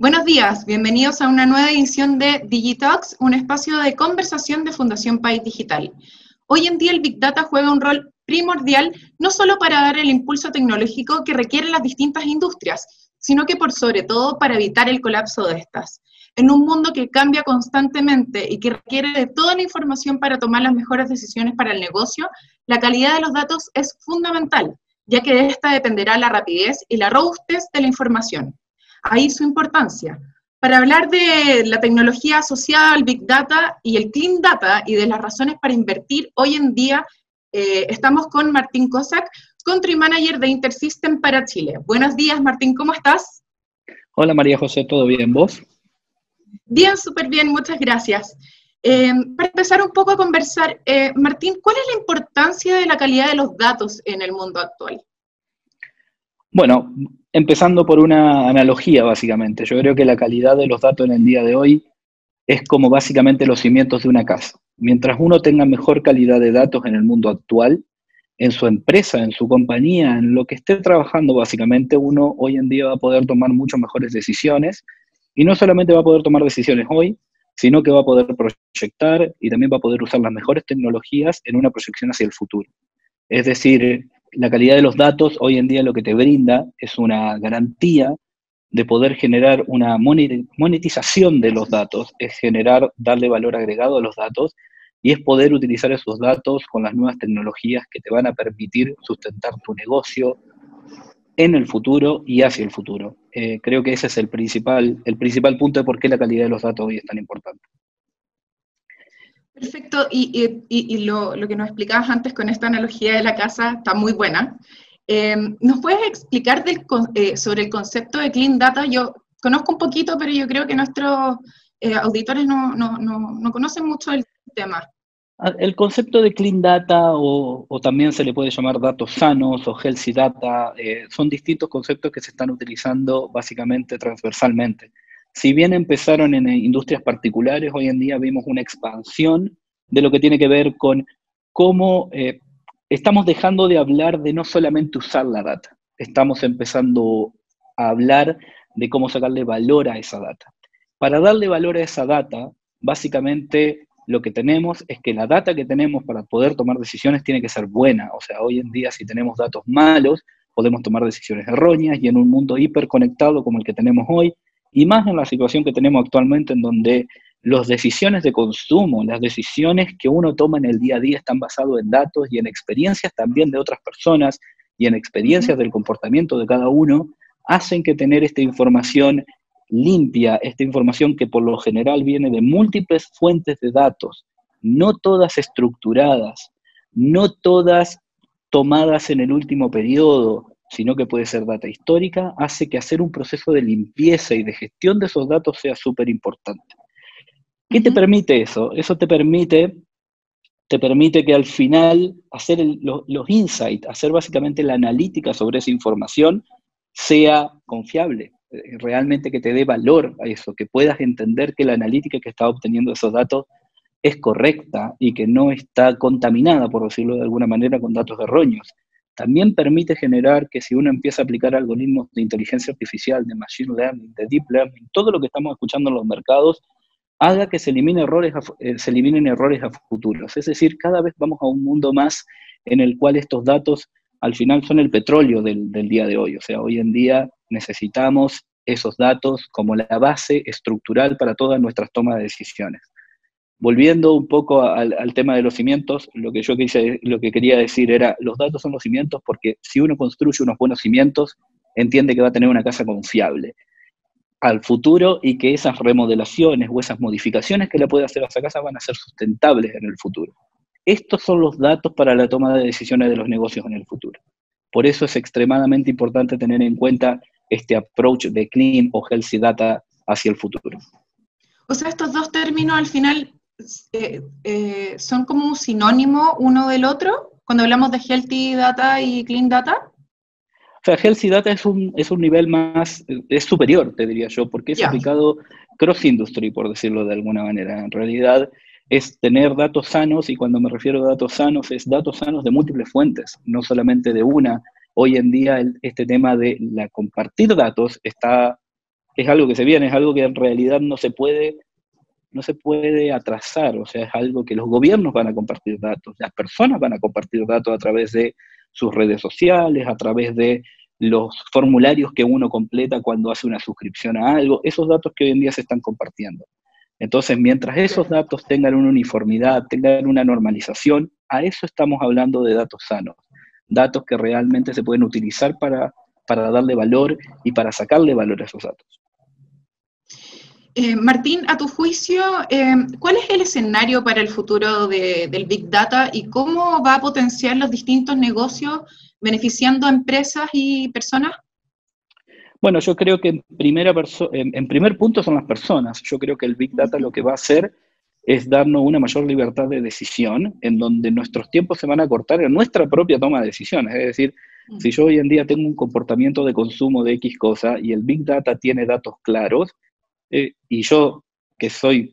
Buenos días, bienvenidos a una nueva edición de Digitalks, un espacio de conversación de Fundación País Digital. Hoy en día el Big Data juega un rol primordial no solo para dar el impulso tecnológico que requieren las distintas industrias, sino que por sobre todo para evitar el colapso de estas. En un mundo que cambia constantemente y que requiere de toda la información para tomar las mejores decisiones para el negocio, la calidad de los datos es fundamental, ya que de esta dependerá la rapidez y la robustez de la información ahí su importancia. Para hablar de la tecnología asociada al Big Data y el Clean Data y de las razones para invertir hoy en día, eh, estamos con Martín Cossack, Country Manager de Intersystem para Chile. Buenos días, Martín, ¿cómo estás? Hola, María José, ¿todo bien? ¿Vos? Bien, súper bien, muchas gracias. Eh, para empezar un poco a conversar, eh, Martín, ¿cuál es la importancia de la calidad de los datos en el mundo actual? Bueno, empezando por una analogía, básicamente. Yo creo que la calidad de los datos en el día de hoy es como básicamente los cimientos de una casa. Mientras uno tenga mejor calidad de datos en el mundo actual, en su empresa, en su compañía, en lo que esté trabajando, básicamente uno hoy en día va a poder tomar muchas mejores decisiones y no solamente va a poder tomar decisiones hoy, sino que va a poder proyectar y también va a poder usar las mejores tecnologías en una proyección hacia el futuro. Es decir, la calidad de los datos hoy en día lo que te brinda es una garantía de poder generar una monetización de los datos, es generar, darle valor agregado a los datos y es poder utilizar esos datos con las nuevas tecnologías que te van a permitir sustentar tu negocio en el futuro y hacia el futuro. Eh, creo que ese es el principal, el principal punto de por qué la calidad de los datos hoy es tan importante. Perfecto, y, lo, que nos explicabas antes con esta analogía de la casa está muy buena. Em, ¿Nos puedes explicar eh, sobre el concepto de Clean Data? Yo conozco un poquito, pero yo creo que nuestros eh, auditores no, conocen mucho el tema. Ah, el concepto de Clean Data, o, también se le puede llamar datos sanos o Healthy Data, eh, son distintos conceptos que se están utilizando básicamente transversalmente. Si bien empezaron en industrias particulares, hoy en día vemos una expansión de lo que tiene que ver con cómo eh, estamos dejando de hablar de no solamente usar la data, estamos empezando a hablar de cómo sacarle valor a esa data. Para darle valor a esa data, básicamente lo que tenemos es que la data que tenemos para poder tomar decisiones tiene que ser buena. O sea, hoy en día si tenemos datos malos, podemos tomar decisiones erróneas y en un mundo hiperconectado como el que tenemos hoy, y más en la situación que tenemos actualmente en donde las decisiones de consumo, las decisiones que uno toma en el día a día están basadas en datos y en experiencias también de otras personas y en experiencias del comportamiento de cada uno, hacen que tener esta información limpia, esta información que por lo general viene de múltiples fuentes de datos, no todas estructuradas, no todas tomadas en el último periodo, sino que puede ser data histórica, hace que hacer un proceso de limpieza y de gestión de esos datos sea súper importante. ¿Qué te permite eso? Eso te permite, te permite que al final hacer los insights, hacer básicamente la analítica sobre esa información sea confiable, eh, realmente que te dé valor a eso, que puedas entender que la analítica que está obteniendo esos datos es correcta y que no está contaminada, por decirlo de alguna manera, con datos erróneos también permite generar que si uno empieza a aplicar algoritmos de inteligencia artificial, de machine learning, de deep learning, todo lo que estamos escuchando en los mercados, haga que se, elimine errores eh, se eliminen errores a futuros. Es decir, cada vez vamos a un mundo más en el cual estos datos al final son el petróleo del, del día de hoy. O sea, hoy en día necesitamos esos datos como la base estructural para todas nuestras tomas de decisiones volviendo un poco al, tema de los cimientos, lo que yo quise, quería decir era, los datos son los cimientos porque si uno construye unos buenos cimientos, entiende que va a tener una casa confiable al futuro y que esas remodelaciones o esas modificaciones que le puede hacer a esa casa van a ser sustentables en el futuro. Estos son los datos para la toma de decisiones de los negocios en el futuro. Por eso es extremadamente importante tener en cuenta este approach de clean o healthy data hacia el futuro. O sea, estos dos términos al final eh, eh, son como un sinónimo uno del otro cuando hablamos de healthy data y clean data? O sea, healthy data es un, es un nivel más, es superior, te diría yo, porque es aplicado cross-industry, por decirlo de alguna manera. En realidad es tener datos sanos, y cuando me refiero a datos sanos, es datos sanos de múltiples fuentes, no solamente de una. Hoy en día este tema de la compartir datos está es algo que se viene, es algo que en realidad no se puede no se puede atrasar, o sea, es algo que los gobiernos van a compartir datos, las personas van a compartir datos a través de sus redes sociales, a través de los formularios que uno completa cuando hace una suscripción a algo, esos datos que hoy en día se están compartiendo. Entonces, mientras esos datos tengan una uniformidad, tengan una normalización, a eso estamos hablando de datos sanos, datos que realmente se pueden utilizar para, para darle valor y para sacarle valor a esos datos. Eh, Martín, a tu juicio, eh, ¿cuál es el escenario para el futuro del Big Data y cómo va a potenciar los distintos negocios beneficiando a empresas y personas? Bueno, yo creo que en, primera en, primer punto son las personas. Yo creo que el Big Data lo que va a hacer es darnos una mayor libertad de decisión, en donde nuestros tiempos se van a cortar en nuestra propia toma de decisiones. Es decir, si yo hoy en día tengo un comportamiento de consumo de X cosa y el Big Data tiene datos claros, eh, y yo, que soy,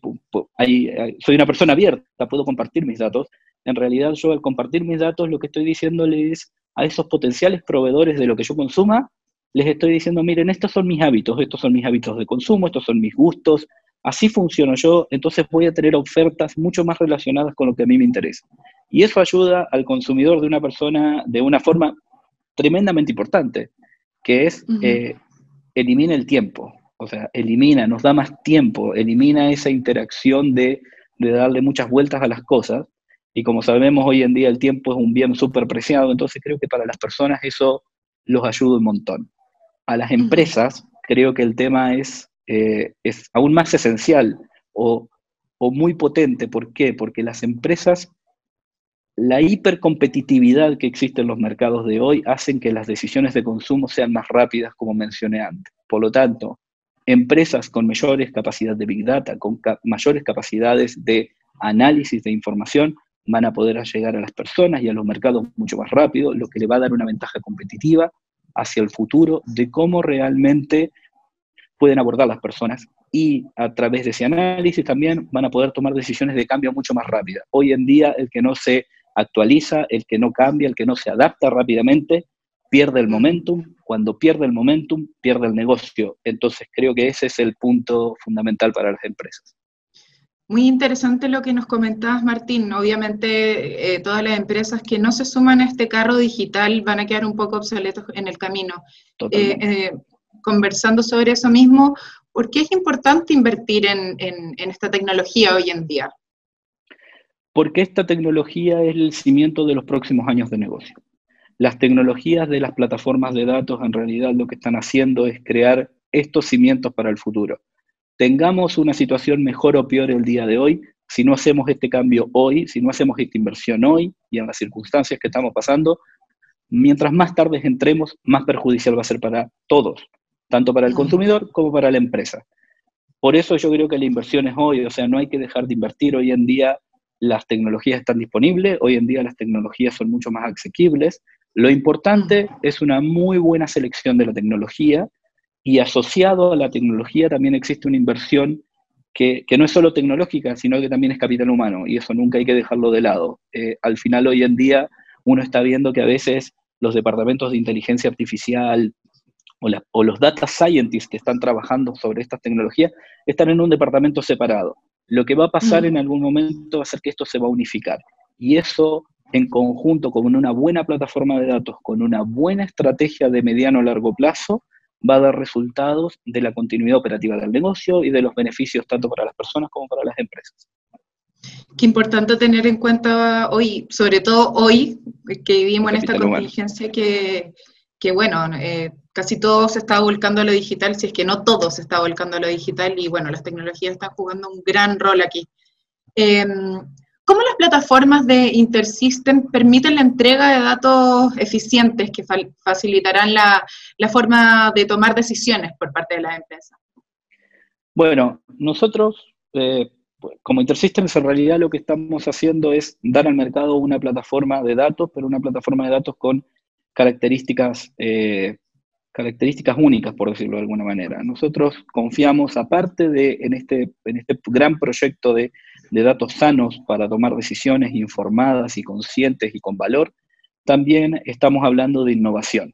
soy una persona abierta, puedo compartir mis datos, en realidad yo al compartir mis datos lo que estoy diciéndoles a esos potenciales proveedores de lo que yo consuma, les estoy diciendo, miren, estos son mis hábitos, estos son mis hábitos de consumo, estos son mis gustos, así funciono yo, entonces voy a tener ofertas mucho más relacionadas con lo que a mí me interesa. Y eso ayuda al consumidor de una persona de una forma tremendamente importante, que es eh, elimina el tiempo o sea, elimina, nos da más tiempo, elimina esa interacción de, darle muchas vueltas a las cosas. Y como sabemos, hoy en día el tiempo es un bien súper preciado, entonces creo que para las personas eso los ayuda un montón. A las empresas creo que el tema es, eh, es aún más esencial o, o muy potente. ¿Por qué? Porque las empresas la hipercompetitividad que existe en los mercados de hoy hacen que las decisiones de consumo sean más rápidas, como mencioné antes. Por lo tanto, empresas con mayores capacidades de Big Data, con mayores capacidades de análisis de información, van a poder llegar a las personas y a los mercados mucho más rápido, lo que le va a dar una ventaja competitiva hacia el futuro de cómo realmente pueden abordar las personas y a través de ese análisis también van a poder tomar decisiones de cambio mucho más rápidas. Hoy en día el que no se actualiza, el que no cambia, el que no se adapta rápidamente, pierde el momentum, cuando pierde el momentum, pierde el negocio. Entonces creo que ese es el punto fundamental para las empresas. Muy interesante lo que nos comentabas, Martín. Obviamente, eh, todas las empresas que no se suman a este carro digital van a quedar un poco obsoletos en el camino. Eh, eh, conversando sobre eso mismo, ¿por qué es importante invertir en esta tecnología hoy en día? Porque esta tecnología es el cimiento de los próximos años de negocio. Las tecnologías de las plataformas de datos en realidad lo que están haciendo es crear estos cimientos para el futuro. Tengamos una situación mejor o peor el día de hoy, si no hacemos este cambio hoy, si no hacemos esta inversión hoy y en las circunstancias que estamos pasando, mientras más tarde entremos, más perjudicial va a ser para todos, tanto para el consumidor como para la empresa. Por eso yo creo que la inversión es hoy, o sea, no hay que dejar de invertir. Hoy en día las tecnologías están disponibles, hoy en día las tecnologías son mucho más asequibles, lo importante es una muy buena selección de la tecnología y asociado a la tecnología también existe una inversión que, no es solo tecnológica, sino que también es capital humano y eso nunca hay que dejarlo de lado. Eh, al final hoy en día uno está viendo que a veces los departamentos de inteligencia artificial o, o los data scientists que están trabajando sobre estas tecnologías están en un departamento separado. Lo que va a pasar en algún momento va a ser que esto se va a unificar y eso en conjunto con una buena plataforma de datos, con una buena estrategia de mediano a largo plazo, va a dar resultados de la continuidad operativa del negocio y de los beneficios tanto para las personas como para las empresas. Qué importante tener en cuenta hoy, sobre todo hoy, que vivimos en esta contingencia que, que, bueno, eh, casi todo se está volcando a lo digital, si es que no todo se está volcando a lo digital, y bueno, las tecnologías están jugando un gran rol aquí. Em, ¿Cómo las plataformas de InterSystem permiten la entrega de datos eficientes que facilitarán la, forma de tomar decisiones por parte de las empresas? Bueno, nosotros eh, como InterSystems en realidad lo que estamos haciendo es dar al mercado una plataforma de datos, pero una plataforma de datos con características, eh, características únicas, por decirlo de alguna manera. Nosotros confiamos, aparte de en este, en este gran proyecto de de datos sanos para tomar decisiones informadas y conscientes y con valor, también estamos hablando de innovación.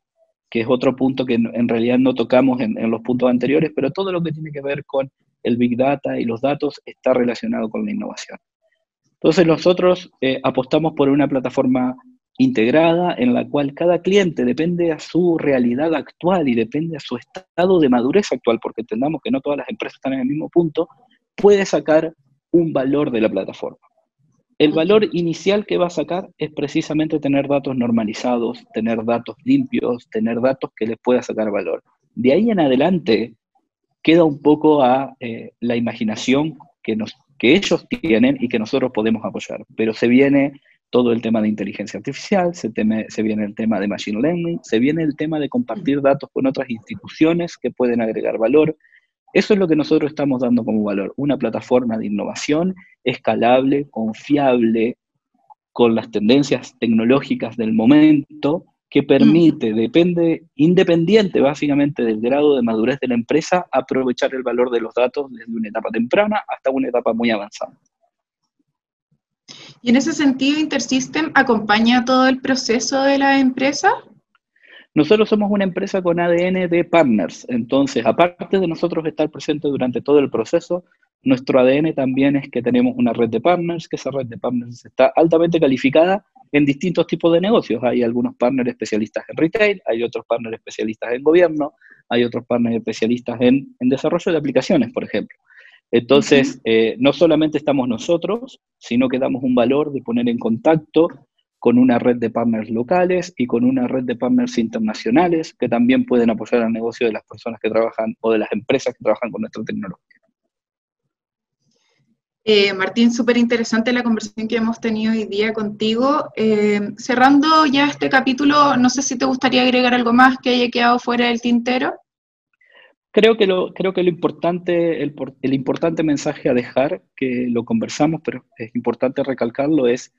que es otro punto que en realidad no tocamos en, los puntos anteriores, pero todo lo que tiene que ver con el Big Data y los datos está relacionado con la innovación. Entonces nosotros eh, apostamos por una plataforma integrada en la cual cada cliente depende a su realidad actual y depende a su estado de madurez actual, porque entendamos que no todas las empresas están en el mismo punto, puede sacar un valor de la plataforma. El valor inicial que va a sacar es precisamente tener datos normalizados, tener datos limpios, tener datos que les pueda sacar valor. De ahí en adelante queda un poco a eh, la imaginación que, nos, que ellos tienen y que nosotros podemos apoyar. Pero se viene todo el tema de inteligencia artificial, se, se viene el tema de machine learning, se viene el tema de compartir datos con otras instituciones que pueden agregar valor, eso es lo que nosotros estamos dando como valor, una plataforma de innovación escalable, confiable, con las tendencias tecnológicas del momento, que permite, depende, independiente básicamente del grado de madurez de la empresa, aprovechar el valor de los datos desde una etapa temprana hasta una etapa muy avanzada. Y en ese sentido, InterSystem acompaña todo el proceso de la empresa. Nosotros somos una empresa con ADN de partners, entonces, aparte de nosotros estar presentes durante todo el proceso, nuestro ADN también es que tenemos una red de partners, que esa red de partners está altamente calificada en distintos tipos de negocios. Hay algunos partners especialistas en retail, hay otros partners especialistas en gobierno, hay otros partners especialistas en, desarrollo de aplicaciones, por ejemplo. Entonces, eh, no solamente estamos nosotros, sino que damos un valor de poner en contacto con una red de partners locales y con una red de partners internacionales que también pueden apoyar al negocio de las personas que trabajan o de las empresas que trabajan con nuestra tecnología. Eh, Martín, súper interesante la conversación que hemos tenido hoy día contigo. Eh, cerrando ya este capítulo, no sé si te gustaría agregar algo más que haya quedado fuera del tintero. Creo que lo, creo que lo importante, el, el importante mensaje a dejar, que lo conversamos, pero es importante recalcarlo, es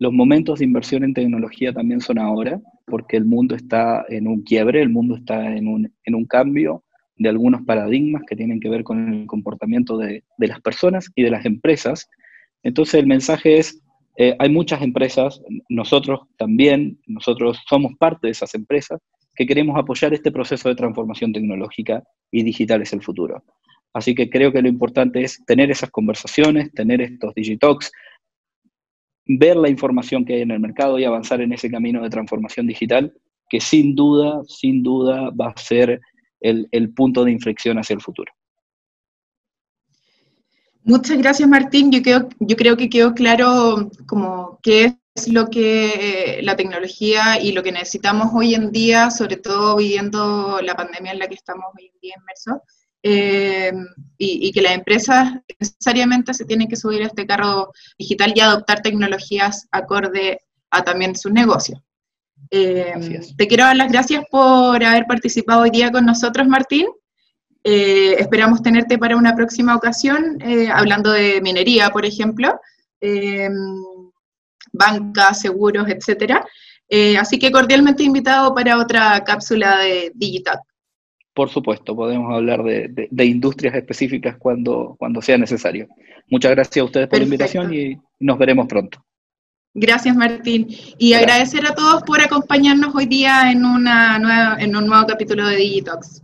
los momentos de inversión en tecnología también son ahora, porque el mundo está en un quiebre, el mundo está en un, en un cambio de algunos paradigmas que tienen que ver con el comportamiento de, de las personas y de las empresas. Entonces el mensaje es, eh, hay muchas empresas, nosotros también, nosotros somos parte de esas empresas, que queremos apoyar este proceso de transformación tecnológica y digital es el futuro. Así que creo que lo importante es tener esas conversaciones, tener estos Digitalks, ver la información que hay en el mercado y avanzar en ese camino de transformación digital, que sin duda, sin duda va a ser el, punto de inflexión hacia el futuro. Muchas gracias, Martín. Yo creo, yo creo que quedó claro como qué es lo que la tecnología y lo que necesitamos hoy en día, sobre todo viviendo la pandemia en la que estamos hoy en día inmersos. Eh, y, que las empresas necesariamente se tienen que subir a este carro digital y adoptar tecnologías acorde a también sus negocios. Eh, te quiero dar las gracias por haber participado hoy día con nosotros, Martín. Eh, esperamos tenerte para una próxima ocasión, hablando de minería, por ejemplo, banca, seguros, etcétera. así que cordialmente invitado para otra cápsula de Digital. Por supuesto, podemos hablar de, industrias específicas cuando, cuando sea necesario. Muchas gracias a ustedes por la invitación y nos veremos pronto. Gracias, Martín. Y agradecer a todos por acompañarnos hoy día en, una nueva, en un nuevo capítulo de Digitox.